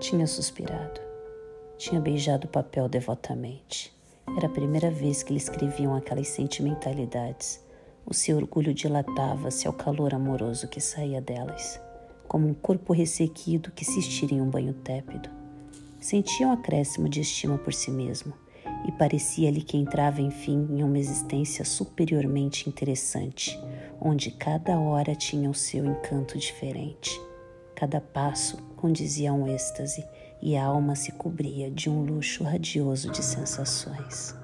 Tinha suspirado. Tinha beijado o papel devotamente. Era a primeira vez que lhe escreviam aquelas sentimentalidades. O seu orgulho dilatava-se ao calor amoroso que saía delas, como um corpo ressequido que se estira em um banho tépido. Sentia um acréscimo de estima por si mesmo e parecia-lhe que entrava, enfim, em uma existência superiormente interessante, onde cada hora tinha o seu encanto diferente. Cada passo condizia a um êxtase e a alma se cobria de um luxo radioso de sensações.